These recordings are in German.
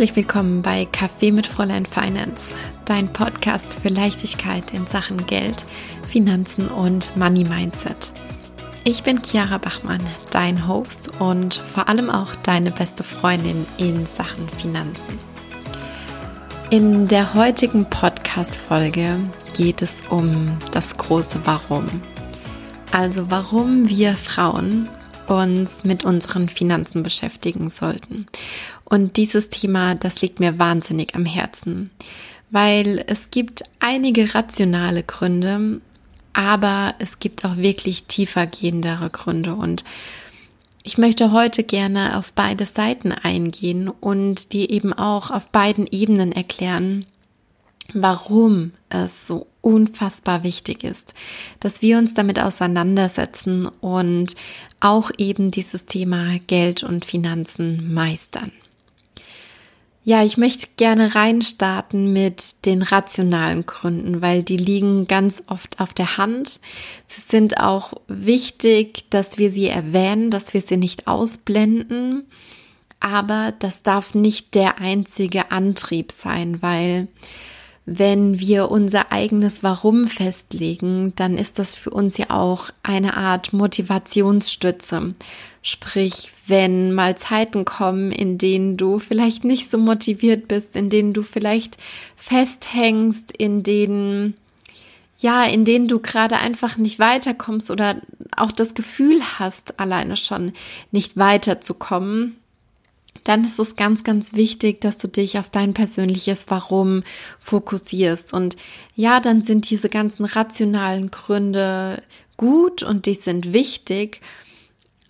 Herzlich willkommen bei Kaffee mit Fräulein Finance, dein Podcast für Leichtigkeit in Sachen Geld, Finanzen und Money Mindset. Ich bin Chiara Bachmann, dein Host und vor allem auch deine beste Freundin in Sachen Finanzen. In der heutigen Podcast-Folge geht es um das große Warum. Also warum wir Frauen uns mit unseren Finanzen beschäftigen sollten. Und dieses Thema, das liegt mir wahnsinnig am Herzen, weil es gibt einige rationale Gründe, aber es gibt auch wirklich tiefer gehendere Gründe und ich möchte heute gerne auf beide Seiten eingehen und dir eben auch auf beiden Ebenen erklären, warum es so unfassbar wichtig ist, dass wir uns damit auseinandersetzen und auch eben dieses Thema Geld und Finanzen meistern. Ja, ich möchte gerne reinstarten mit den rationalen Gründen, weil die liegen ganz oft auf der Hand. Sie sind auch wichtig, dass wir sie erwähnen, dass wir sie nicht ausblenden. Aber das darf nicht der einzige Antrieb sein, weil wenn wir unser eigenes Warum festlegen, dann ist das für uns ja auch eine Art Motivationsstütze. Sprich, wenn mal Zeiten kommen, in denen du vielleicht nicht so motiviert bist, in denen du vielleicht festhängst, in denen ja, in denen du gerade einfach nicht weiterkommst oder auch das Gefühl hast, alleine schon nicht weiterzukommen, dann ist es ganz, ganz wichtig, dass du dich auf dein persönliches Warum fokussierst. Und ja, dann sind diese ganzen rationalen Gründe gut und die sind wichtig.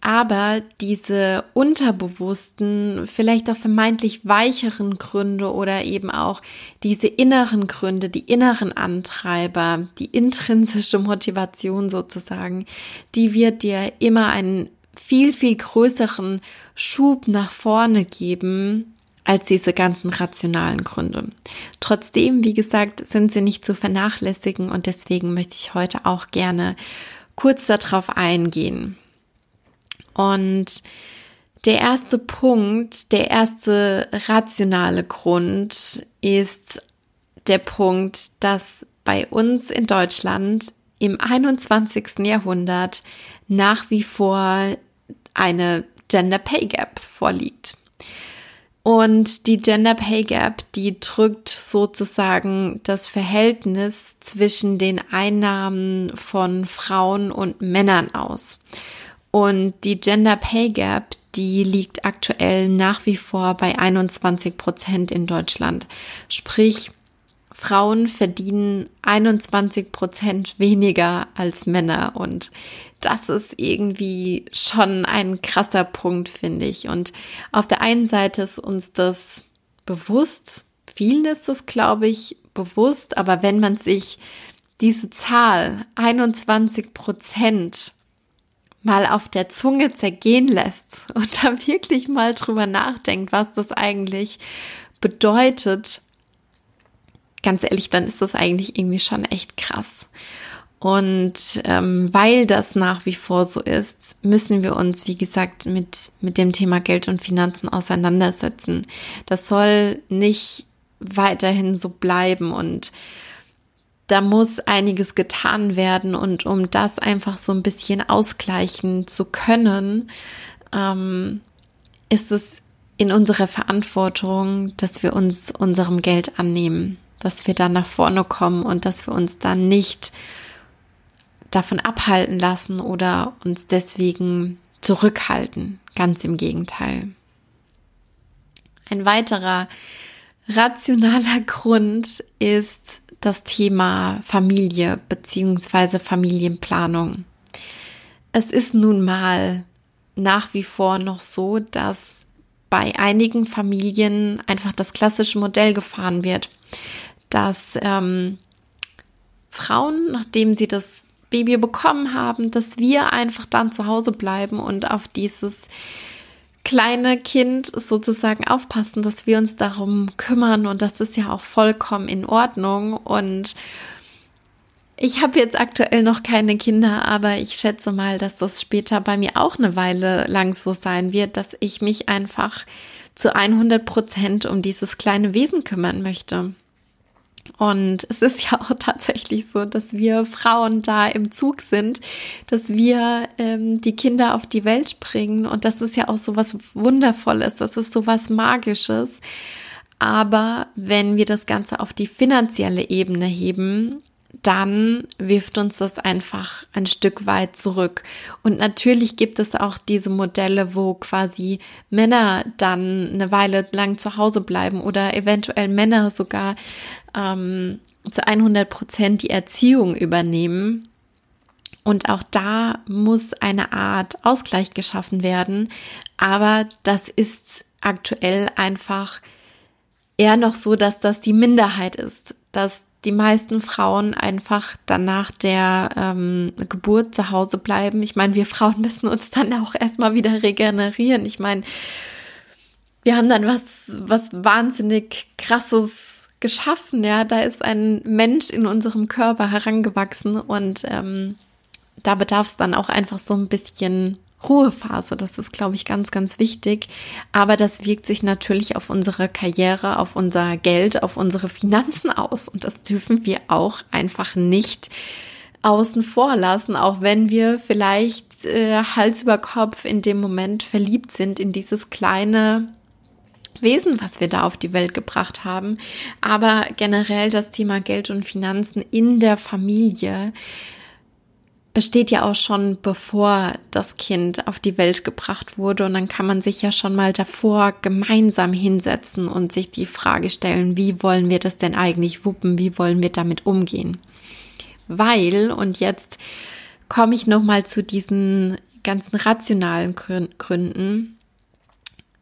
Aber diese unterbewussten, vielleicht auch vermeintlich weicheren Gründe oder eben auch diese inneren Gründe, die inneren Antreiber, die intrinsische Motivation sozusagen, die wird dir immer einen viel, viel größeren Schub nach vorne geben als diese ganzen rationalen Gründe. Trotzdem, wie gesagt, sind sie nicht zu vernachlässigen und deswegen möchte ich heute auch gerne kurz darauf eingehen. Und der erste Punkt, der erste rationale Grund ist der Punkt, dass bei uns in Deutschland im 21. Jahrhundert nach wie vor eine Gender Pay Gap vorliegt. Und die Gender Pay Gap, die drückt sozusagen das Verhältnis zwischen den Einnahmen von Frauen und Männern aus. Und die Gender Pay Gap, die liegt aktuell nach wie vor bei 21 Prozent in Deutschland. Sprich, Frauen verdienen 21 Prozent weniger als Männer und das ist irgendwie schon ein krasser Punkt, finde ich. Und auf der einen Seite ist uns das bewusst, vielen ist es, glaube ich, bewusst, aber wenn man sich diese Zahl 21 Prozent mal auf der Zunge zergehen lässt und da wirklich mal drüber nachdenkt, was das eigentlich bedeutet, ganz ehrlich, dann ist das eigentlich irgendwie schon echt krass. Und ähm, weil das nach wie vor so ist, müssen wir uns, wie gesagt, mit, mit dem Thema Geld und Finanzen auseinandersetzen. Das soll nicht weiterhin so bleiben und da muss einiges getan werden und um das einfach so ein bisschen ausgleichen zu können, ähm, ist es in unserer Verantwortung, dass wir uns unserem Geld annehmen dass wir dann nach vorne kommen und dass wir uns dann nicht davon abhalten lassen oder uns deswegen zurückhalten. Ganz im Gegenteil. Ein weiterer rationaler Grund ist das Thema Familie bzw. Familienplanung. Es ist nun mal nach wie vor noch so, dass bei einigen Familien einfach das klassische Modell gefahren wird dass ähm, Frauen, nachdem sie das Baby bekommen haben, dass wir einfach dann zu Hause bleiben und auf dieses kleine Kind sozusagen aufpassen, dass wir uns darum kümmern und das ist ja auch vollkommen in Ordnung und ich habe jetzt aktuell noch keine Kinder, aber ich schätze mal, dass das später bei mir auch eine Weile lang so sein wird, dass ich mich einfach zu 100 Prozent um dieses kleine Wesen kümmern möchte. Und es ist ja auch tatsächlich so, dass wir Frauen da im Zug sind, dass wir ähm, die Kinder auf die Welt bringen. Und das ist ja auch so was Wundervolles, das ist so was Magisches. Aber wenn wir das Ganze auf die finanzielle Ebene heben, dann wirft uns das einfach ein Stück weit zurück. Und natürlich gibt es auch diese Modelle, wo quasi Männer dann eine Weile lang zu Hause bleiben oder eventuell Männer sogar ähm, zu 100 Prozent die Erziehung übernehmen. Und auch da muss eine Art Ausgleich geschaffen werden. Aber das ist aktuell einfach eher noch so, dass das die Minderheit ist, dass die meisten Frauen einfach dann nach der ähm, Geburt zu Hause bleiben. Ich meine, wir Frauen müssen uns dann auch erstmal wieder regenerieren. Ich meine, wir haben dann was, was wahnsinnig krasses geschaffen, ja. Da ist ein Mensch in unserem Körper herangewachsen und ähm, da bedarf es dann auch einfach so ein bisschen Ruhephase. Das ist, glaube ich, ganz, ganz wichtig. Aber das wirkt sich natürlich auf unsere Karriere, auf unser Geld, auf unsere Finanzen aus. Und das dürfen wir auch einfach nicht außen vor lassen, auch wenn wir vielleicht äh, Hals über Kopf in dem Moment verliebt sind in dieses kleine Wesen, was wir da auf die Welt gebracht haben. Aber generell das Thema Geld und Finanzen in der Familie besteht ja auch schon bevor das Kind auf die Welt gebracht wurde und dann kann man sich ja schon mal davor gemeinsam hinsetzen und sich die Frage stellen, wie wollen wir das denn eigentlich wuppen, wie wollen wir damit umgehen? Weil und jetzt komme ich noch mal zu diesen ganzen rationalen Gründen,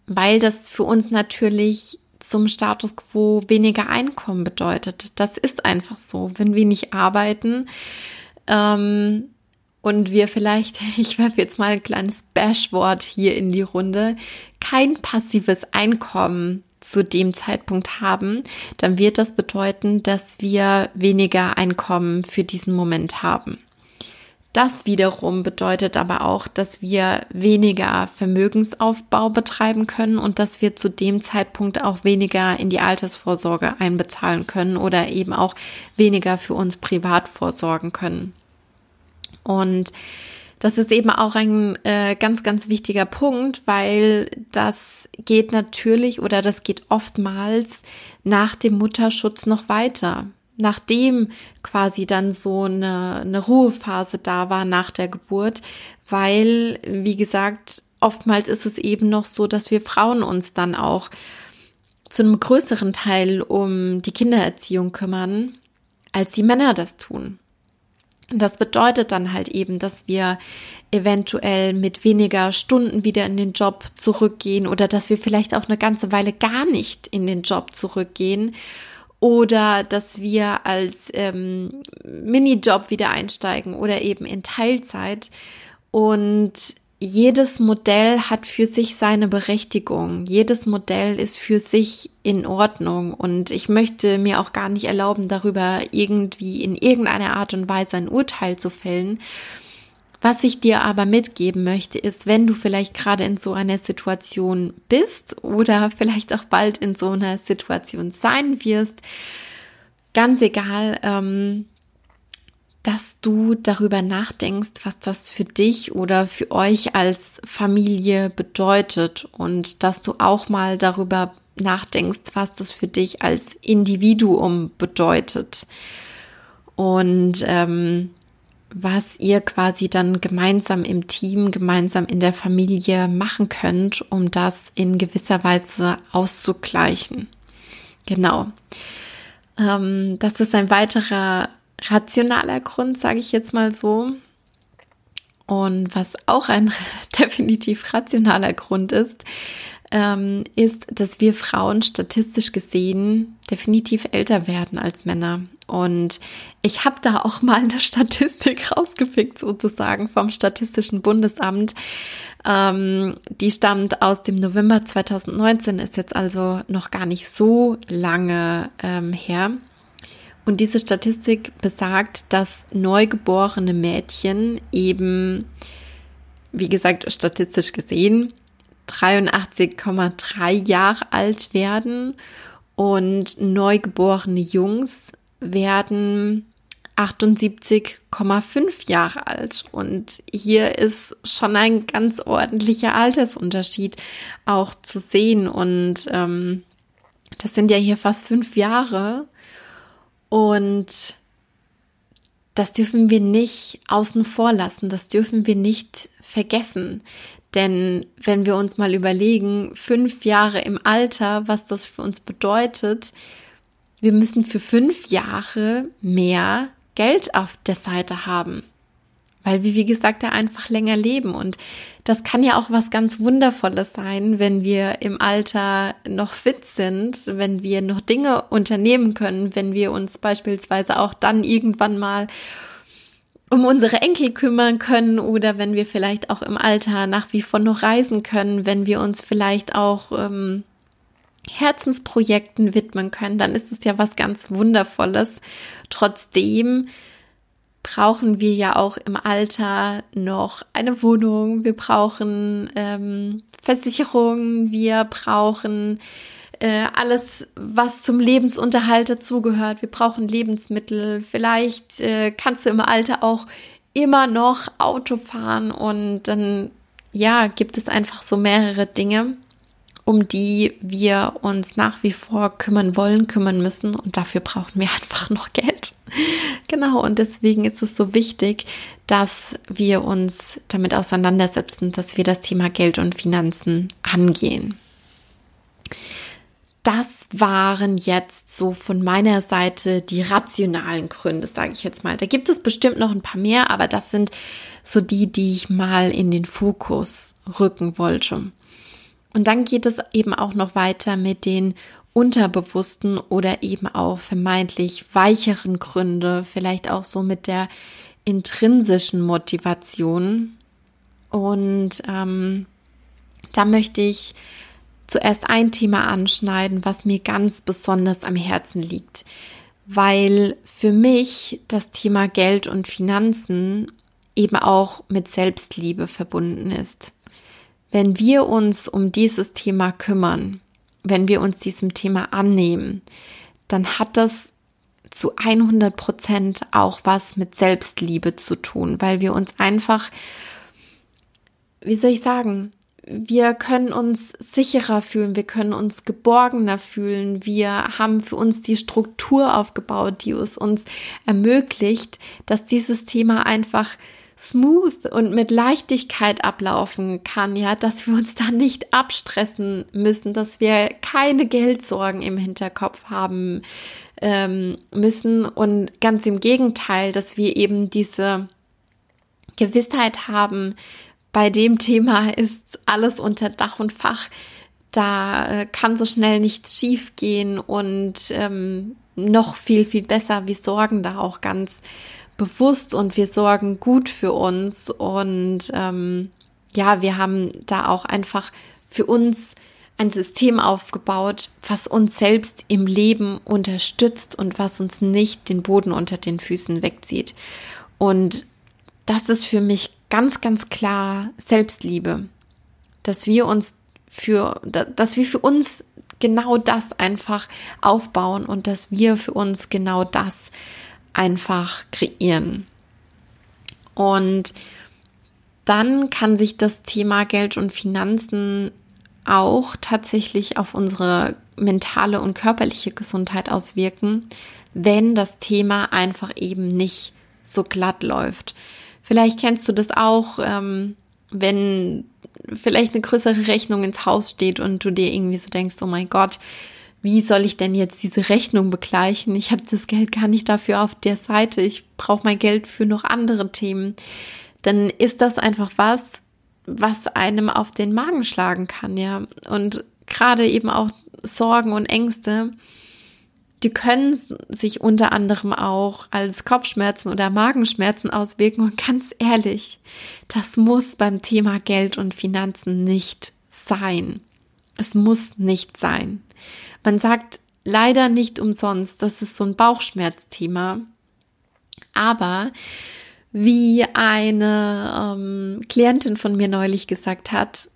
weil das für uns natürlich zum Status quo weniger Einkommen bedeutet. Das ist einfach so. Wenn wir nicht arbeiten, ähm, und wir vielleicht, ich werfe jetzt mal ein kleines Bashwort hier in die Runde, kein passives Einkommen zu dem Zeitpunkt haben, dann wird das bedeuten, dass wir weniger Einkommen für diesen Moment haben. Das wiederum bedeutet aber auch, dass wir weniger Vermögensaufbau betreiben können und dass wir zu dem Zeitpunkt auch weniger in die Altersvorsorge einbezahlen können oder eben auch weniger für uns privat vorsorgen können. Und das ist eben auch ein äh, ganz, ganz wichtiger Punkt, weil das geht natürlich oder das geht oftmals nach dem Mutterschutz noch weiter. Nachdem quasi dann so eine, eine Ruhephase da war nach der Geburt, weil, wie gesagt, oftmals ist es eben noch so, dass wir Frauen uns dann auch zu einem größeren Teil um die Kindererziehung kümmern, als die Männer das tun. Das bedeutet dann halt eben, dass wir eventuell mit weniger Stunden wieder in den Job zurückgehen oder dass wir vielleicht auch eine ganze Weile gar nicht in den Job zurückgehen oder dass wir als ähm, Minijob wieder einsteigen oder eben in Teilzeit. Und jedes Modell hat für sich seine Berechtigung. Jedes Modell ist für sich in Ordnung. Und ich möchte mir auch gar nicht erlauben, darüber irgendwie in irgendeiner Art und Weise ein Urteil zu fällen. Was ich dir aber mitgeben möchte, ist, wenn du vielleicht gerade in so einer Situation bist oder vielleicht auch bald in so einer Situation sein wirst, ganz egal, ähm, dass du darüber nachdenkst, was das für dich oder für euch als Familie bedeutet und dass du auch mal darüber nachdenkst, was das für dich als Individuum bedeutet und ähm, was ihr quasi dann gemeinsam im Team, gemeinsam in der Familie machen könnt, um das in gewisser Weise auszugleichen. Genau. Ähm, das ist ein weiterer rationaler Grund, sage ich jetzt mal so. Und was auch ein definitiv rationaler Grund ist, ähm, ist, dass wir Frauen statistisch gesehen definitiv älter werden als Männer. Und ich habe da auch mal eine Statistik rausgepickt, sozusagen vom Statistischen Bundesamt. Ähm, die stammt aus dem November 2019, ist jetzt also noch gar nicht so lange ähm, her. Und diese Statistik besagt, dass neugeborene Mädchen eben, wie gesagt, statistisch gesehen, 83,3 Jahre alt werden und neugeborene Jungs werden 78,5 Jahre alt. Und hier ist schon ein ganz ordentlicher Altersunterschied auch zu sehen. Und ähm, das sind ja hier fast fünf Jahre. Und das dürfen wir nicht außen vor lassen. Das dürfen wir nicht vergessen. Denn wenn wir uns mal überlegen, fünf Jahre im Alter, was das für uns bedeutet, wir müssen für fünf Jahre mehr Geld auf der Seite haben. Weil wir, wie gesagt, ja einfach länger leben. Und das kann ja auch was ganz Wundervolles sein, wenn wir im Alter noch fit sind, wenn wir noch Dinge unternehmen können, wenn wir uns beispielsweise auch dann irgendwann mal um unsere Enkel kümmern können oder wenn wir vielleicht auch im Alter nach wie vor noch reisen können, wenn wir uns vielleicht auch ähm, Herzensprojekten widmen können, dann ist es ja was ganz Wundervolles. Trotzdem brauchen wir ja auch im Alter noch eine Wohnung, wir brauchen ähm, Versicherungen, wir brauchen äh, alles, was zum Lebensunterhalt dazugehört. Wir brauchen Lebensmittel. Vielleicht äh, kannst du im Alter auch immer noch Auto fahren und dann ja, gibt es einfach so mehrere Dinge, um die wir uns nach wie vor kümmern wollen, kümmern müssen. Und dafür brauchen wir einfach noch Geld. Genau, und deswegen ist es so wichtig, dass wir uns damit auseinandersetzen, dass wir das Thema Geld und Finanzen angehen. Das waren jetzt so von meiner Seite die rationalen Gründe, sage ich jetzt mal. Da gibt es bestimmt noch ein paar mehr, aber das sind so die, die ich mal in den Fokus rücken wollte. Und dann geht es eben auch noch weiter mit den unterbewussten oder eben auch vermeintlich weicheren Gründe, vielleicht auch so mit der intrinsischen Motivation. Und ähm, da möchte ich zuerst ein Thema anschneiden, was mir ganz besonders am Herzen liegt, weil für mich das Thema Geld und Finanzen eben auch mit Selbstliebe verbunden ist. Wenn wir uns um dieses Thema kümmern, wenn wir uns diesem Thema annehmen, dann hat das zu 100 Prozent auch was mit Selbstliebe zu tun, weil wir uns einfach, wie soll ich sagen, wir können uns sicherer fühlen, wir können uns geborgener fühlen, wir haben für uns die Struktur aufgebaut, die es uns ermöglicht, dass dieses Thema einfach smooth und mit Leichtigkeit ablaufen kann, ja, dass wir uns da nicht abstressen müssen, dass wir keine Geldsorgen im Hinterkopf haben ähm, müssen und ganz im Gegenteil, dass wir eben diese Gewissheit haben, bei dem Thema ist alles unter Dach und Fach. Da äh, kann so schnell nichts schief gehen und ähm, noch viel, viel besser. Wir sorgen da auch ganz bewusst und wir sorgen gut für uns und ähm, ja, wir haben da auch einfach für uns ein System aufgebaut, was uns selbst im Leben unterstützt und was uns nicht den Boden unter den Füßen wegzieht. Und das ist für mich ganz, ganz klar Selbstliebe, dass wir uns für, dass wir für uns genau das einfach aufbauen und dass wir für uns genau das einfach kreieren. Und dann kann sich das Thema Geld und Finanzen auch tatsächlich auf unsere mentale und körperliche Gesundheit auswirken, wenn das Thema einfach eben nicht so glatt läuft. Vielleicht kennst du das auch, ähm, wenn vielleicht eine größere Rechnung ins Haus steht und du dir irgendwie so denkst, oh mein Gott, wie soll ich denn jetzt diese Rechnung begleichen? Ich habe das Geld gar nicht dafür auf der Seite. Ich brauche mein Geld für noch andere Themen. Dann ist das einfach was, was einem auf den Magen schlagen kann, ja. Und gerade eben auch Sorgen und Ängste, die können sich unter anderem auch als Kopfschmerzen oder Magenschmerzen auswirken. Und ganz ehrlich, das muss beim Thema Geld und Finanzen nicht sein. Es muss nicht sein. Man sagt leider nicht umsonst, das ist so ein Bauchschmerzthema. Aber wie eine ähm, Klientin von mir neulich gesagt hat,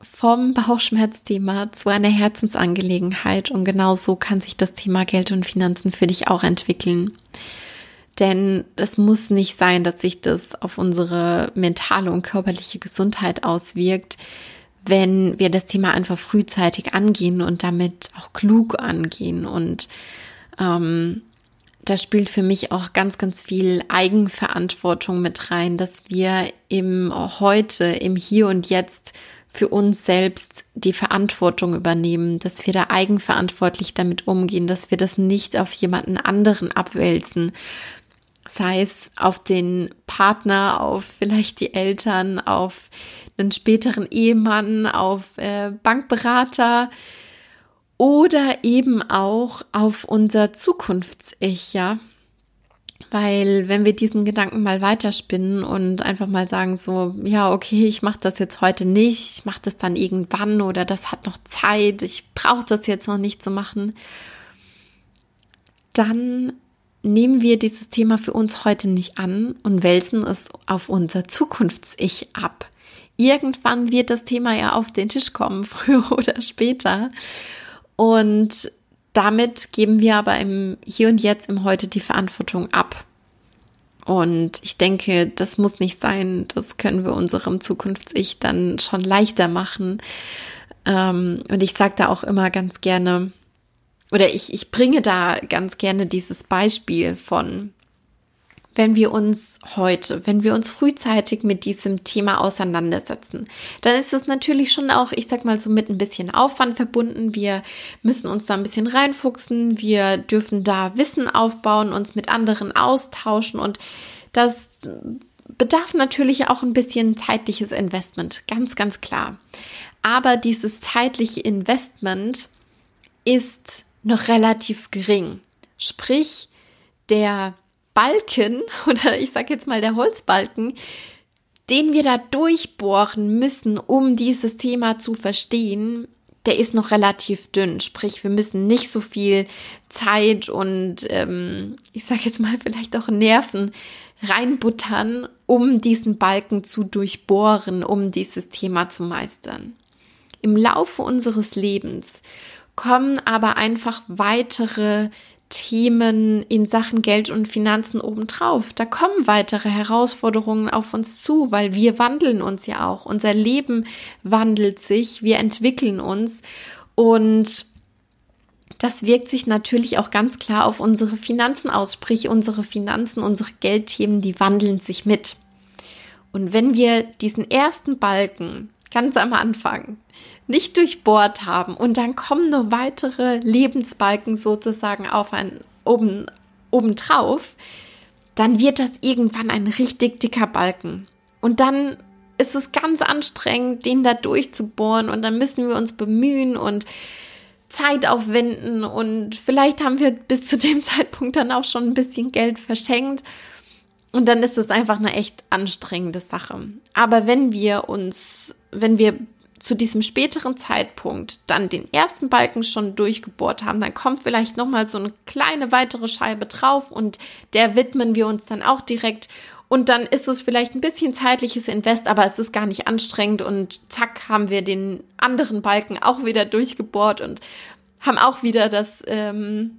vom Bauchschmerzthema zu einer Herzensangelegenheit und genau so kann sich das Thema Geld und Finanzen für dich auch entwickeln. Denn es muss nicht sein, dass sich das auf unsere mentale und körperliche Gesundheit auswirkt, wenn wir das Thema einfach frühzeitig angehen und damit auch klug angehen. Und ähm, da spielt für mich auch ganz, ganz viel Eigenverantwortung mit rein, dass wir im heute, im Hier und Jetzt für uns selbst die Verantwortung übernehmen, dass wir da eigenverantwortlich damit umgehen, dass wir das nicht auf jemanden anderen abwälzen, sei es auf den Partner, auf vielleicht die Eltern, auf einen späteren Ehemann, auf äh, Bankberater oder eben auch auf unser Zukunfts-Ich, ja. Weil wenn wir diesen Gedanken mal weiterspinnen und einfach mal sagen so, ja, okay, ich mache das jetzt heute nicht, ich mache das dann irgendwann oder das hat noch Zeit, ich brauche das jetzt noch nicht zu machen, dann nehmen wir dieses Thema für uns heute nicht an und wälzen es auf unser Zukunfts-Ich ab. Irgendwann wird das Thema ja auf den Tisch kommen, früher oder später. Und damit geben wir aber im Hier und Jetzt, im Heute die Verantwortung ab. Und ich denke, das muss nicht sein. Das können wir unserem Zukunfts-Ich dann schon leichter machen. Ähm, und ich sage da auch immer ganz gerne, oder ich, ich bringe da ganz gerne dieses Beispiel von, wenn wir uns heute, wenn wir uns frühzeitig mit diesem Thema auseinandersetzen, dann ist es natürlich schon auch, ich sag mal so mit ein bisschen Aufwand verbunden. Wir müssen uns da ein bisschen reinfuchsen. Wir dürfen da Wissen aufbauen, uns mit anderen austauschen und das bedarf natürlich auch ein bisschen zeitliches Investment, ganz, ganz klar. Aber dieses zeitliche Investment ist noch relativ gering. Sprich, der Balken oder ich sage jetzt mal der Holzbalken, den wir da durchbohren müssen, um dieses Thema zu verstehen, der ist noch relativ dünn. Sprich, wir müssen nicht so viel Zeit und ähm, ich sage jetzt mal vielleicht auch Nerven reinbuttern, um diesen Balken zu durchbohren, um dieses Thema zu meistern. Im Laufe unseres Lebens kommen aber einfach weitere Themen in Sachen Geld und Finanzen obendrauf. Da kommen weitere Herausforderungen auf uns zu, weil wir wandeln uns ja auch. Unser Leben wandelt sich, wir entwickeln uns und das wirkt sich natürlich auch ganz klar auf unsere Finanzen aus. Sprich, unsere Finanzen, unsere Geldthemen, die wandeln sich mit. Und wenn wir diesen ersten Balken ganz am Anfang nicht durchbohrt haben. Und dann kommen nur weitere Lebensbalken sozusagen auf ein oben obendrauf, dann wird das irgendwann ein richtig dicker Balken. Und dann ist es ganz anstrengend, den da durchzubohren. Und dann müssen wir uns bemühen und Zeit aufwenden. Und vielleicht haben wir bis zu dem Zeitpunkt dann auch schon ein bisschen Geld verschenkt. Und dann ist es einfach eine echt anstrengende Sache. Aber wenn wir uns, wenn wir zu diesem späteren Zeitpunkt dann den ersten Balken schon durchgebohrt haben, dann kommt vielleicht noch mal so eine kleine weitere Scheibe drauf und der widmen wir uns dann auch direkt und dann ist es vielleicht ein bisschen zeitliches Invest, aber es ist gar nicht anstrengend und zack haben wir den anderen Balken auch wieder durchgebohrt und haben auch wieder das ähm,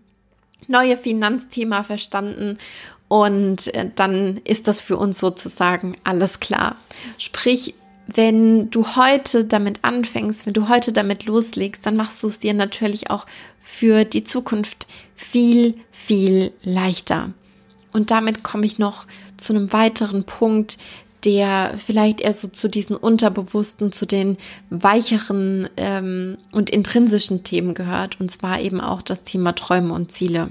neue Finanzthema verstanden und äh, dann ist das für uns sozusagen alles klar. Sprich, wenn du heute damit anfängst, wenn du heute damit loslegst, dann machst du es dir natürlich auch für die Zukunft viel, viel leichter. Und damit komme ich noch zu einem weiteren Punkt, der vielleicht eher so zu diesen unterbewussten, zu den weicheren ähm, und intrinsischen Themen gehört. Und zwar eben auch das Thema Träume und Ziele.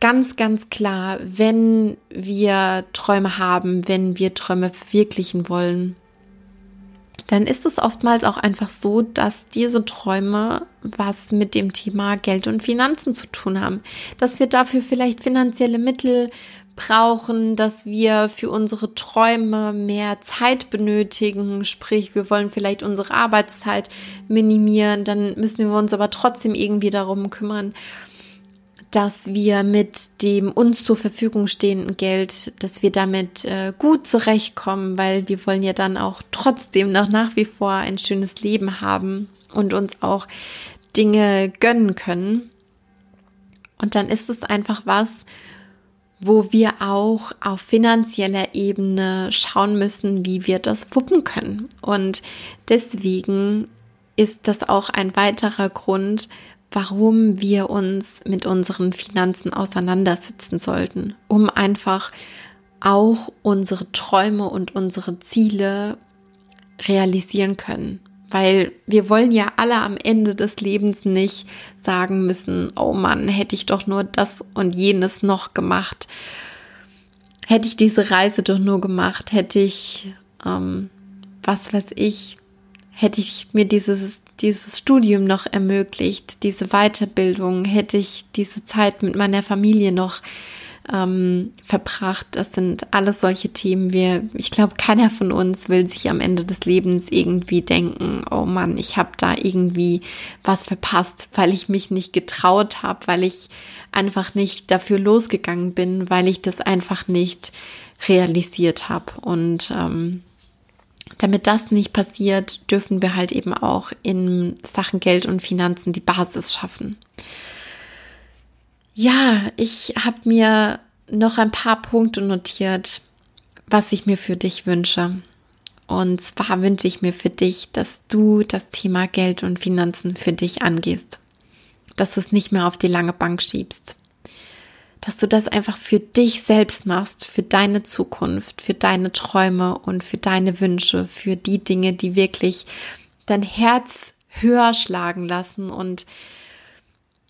Ganz, ganz klar, wenn wir Träume haben, wenn wir Träume verwirklichen wollen, dann ist es oftmals auch einfach so, dass diese Träume was mit dem Thema Geld und Finanzen zu tun haben. Dass wir dafür vielleicht finanzielle Mittel brauchen, dass wir für unsere Träume mehr Zeit benötigen, sprich wir wollen vielleicht unsere Arbeitszeit minimieren, dann müssen wir uns aber trotzdem irgendwie darum kümmern, dass wir mit dem uns zur Verfügung stehenden Geld, dass wir damit äh, gut zurechtkommen, weil wir wollen ja dann auch trotzdem noch nach wie vor ein schönes Leben haben und uns auch Dinge gönnen können. Und dann ist es einfach was, wo wir auch auf finanzieller Ebene schauen müssen, wie wir das wuppen können. Und deswegen ist das auch ein weiterer Grund, warum wir uns mit unseren Finanzen auseinandersetzen sollten, um einfach auch unsere Träume und unsere Ziele realisieren können. Weil wir wollen ja alle am Ende des Lebens nicht sagen müssen, oh Mann, hätte ich doch nur das und jenes noch gemacht. Hätte ich diese Reise doch nur gemacht, hätte ich, ähm, was weiß ich, hätte ich mir dieses, dieses Studium noch ermöglicht, diese Weiterbildung, hätte ich diese Zeit mit meiner Familie noch ähm, verbracht. Das sind alles solche Themen. Wir, ich glaube, keiner von uns will sich am Ende des Lebens irgendwie denken, oh Mann, ich habe da irgendwie was verpasst, weil ich mich nicht getraut habe, weil ich einfach nicht dafür losgegangen bin, weil ich das einfach nicht realisiert habe. Und ähm, damit das nicht passiert, dürfen wir halt eben auch in Sachen Geld und Finanzen die Basis schaffen. Ja, ich habe mir noch ein paar Punkte notiert, was ich mir für dich wünsche. Und zwar wünsche ich mir für dich, dass du das Thema Geld und Finanzen für dich angehst. Dass du es nicht mehr auf die lange Bank schiebst dass du das einfach für dich selbst machst, für deine Zukunft, für deine Träume und für deine Wünsche, für die Dinge, die wirklich dein Herz höher schlagen lassen und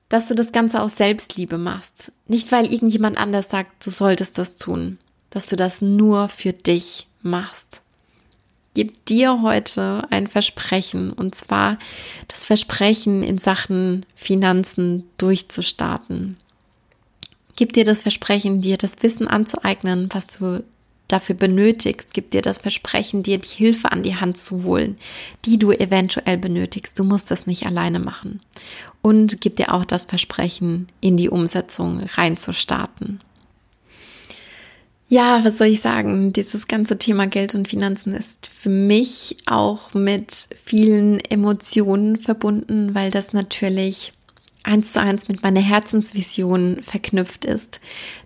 dass du das Ganze aus Selbstliebe machst. Nicht, weil irgendjemand anders sagt, du solltest das tun, dass du das nur für dich machst. Gib dir heute ein Versprechen und zwar das Versprechen in Sachen Finanzen durchzustarten. Gib dir das Versprechen, dir das Wissen anzueignen, was du dafür benötigst. Gib dir das Versprechen, dir die Hilfe an die Hand zu holen, die du eventuell benötigst. Du musst das nicht alleine machen. Und gib dir auch das Versprechen, in die Umsetzung reinzustarten. Ja, was soll ich sagen? Dieses ganze Thema Geld und Finanzen ist für mich auch mit vielen Emotionen verbunden, weil das natürlich eins zu eins mit meiner Herzensvision verknüpft ist,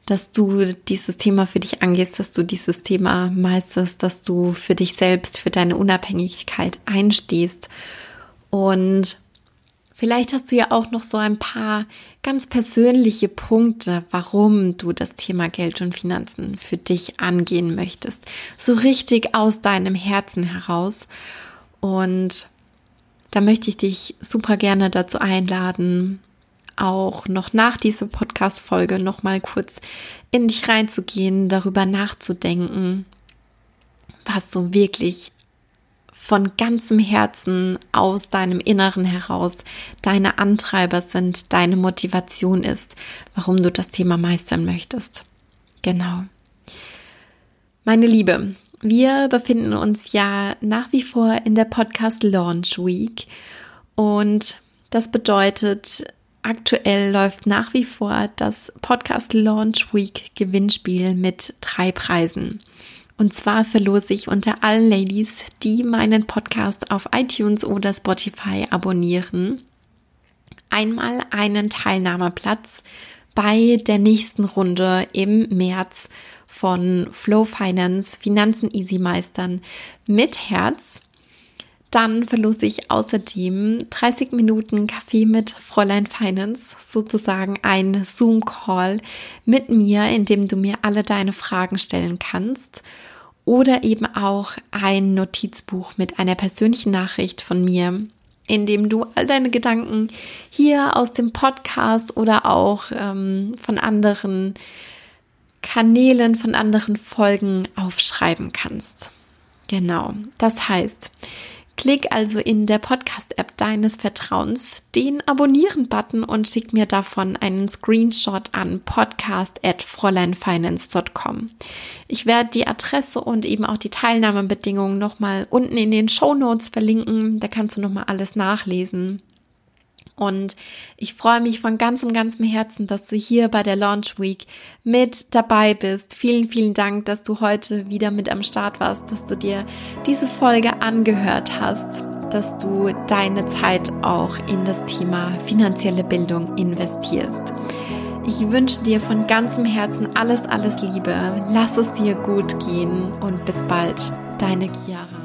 dass du dieses Thema für dich angehst, dass du dieses Thema meisterst, dass du für dich selbst, für deine Unabhängigkeit einstehst. Und vielleicht hast du ja auch noch so ein paar ganz persönliche Punkte, warum du das Thema Geld und Finanzen für dich angehen möchtest. So richtig aus deinem Herzen heraus. Und da möchte ich dich super gerne dazu einladen, auch noch nach dieser Podcast-Folge noch mal kurz in dich reinzugehen, darüber nachzudenken, was so wirklich von ganzem Herzen aus deinem Inneren heraus deine Antreiber sind, deine Motivation ist, warum du das Thema meistern möchtest. Genau. Meine Liebe, wir befinden uns ja nach wie vor in der Podcast Launch Week und das bedeutet, Aktuell läuft nach wie vor das Podcast Launch Week Gewinnspiel mit drei Preisen. Und zwar verlose ich unter allen Ladies, die meinen Podcast auf iTunes oder Spotify abonnieren, einmal einen Teilnahmeplatz bei der nächsten Runde im März von Flow Finance Finanzen Easy Meistern mit Herz. Dann verlose ich außerdem 30 Minuten Kaffee mit Fräulein Finance, sozusagen ein Zoom-Call mit mir, in dem du mir alle deine Fragen stellen kannst. Oder eben auch ein Notizbuch mit einer persönlichen Nachricht von mir, in dem du all deine Gedanken hier aus dem Podcast oder auch ähm, von anderen Kanälen, von anderen Folgen aufschreiben kannst. Genau, das heißt, Klick also in der Podcast-App deines Vertrauens den Abonnieren-Button und schick mir davon einen Screenshot an podcast.fräuleinfinance.com. Ich werde die Adresse und eben auch die Teilnahmebedingungen nochmal unten in den Show Notes verlinken. Da kannst du nochmal alles nachlesen. Und ich freue mich von ganzem, ganzem Herzen, dass du hier bei der Launch Week mit dabei bist. Vielen, vielen Dank, dass du heute wieder mit am Start warst, dass du dir diese Folge angehört hast, dass du deine Zeit auch in das Thema finanzielle Bildung investierst. Ich wünsche dir von ganzem Herzen alles, alles Liebe. Lass es dir gut gehen und bis bald, deine Chiara.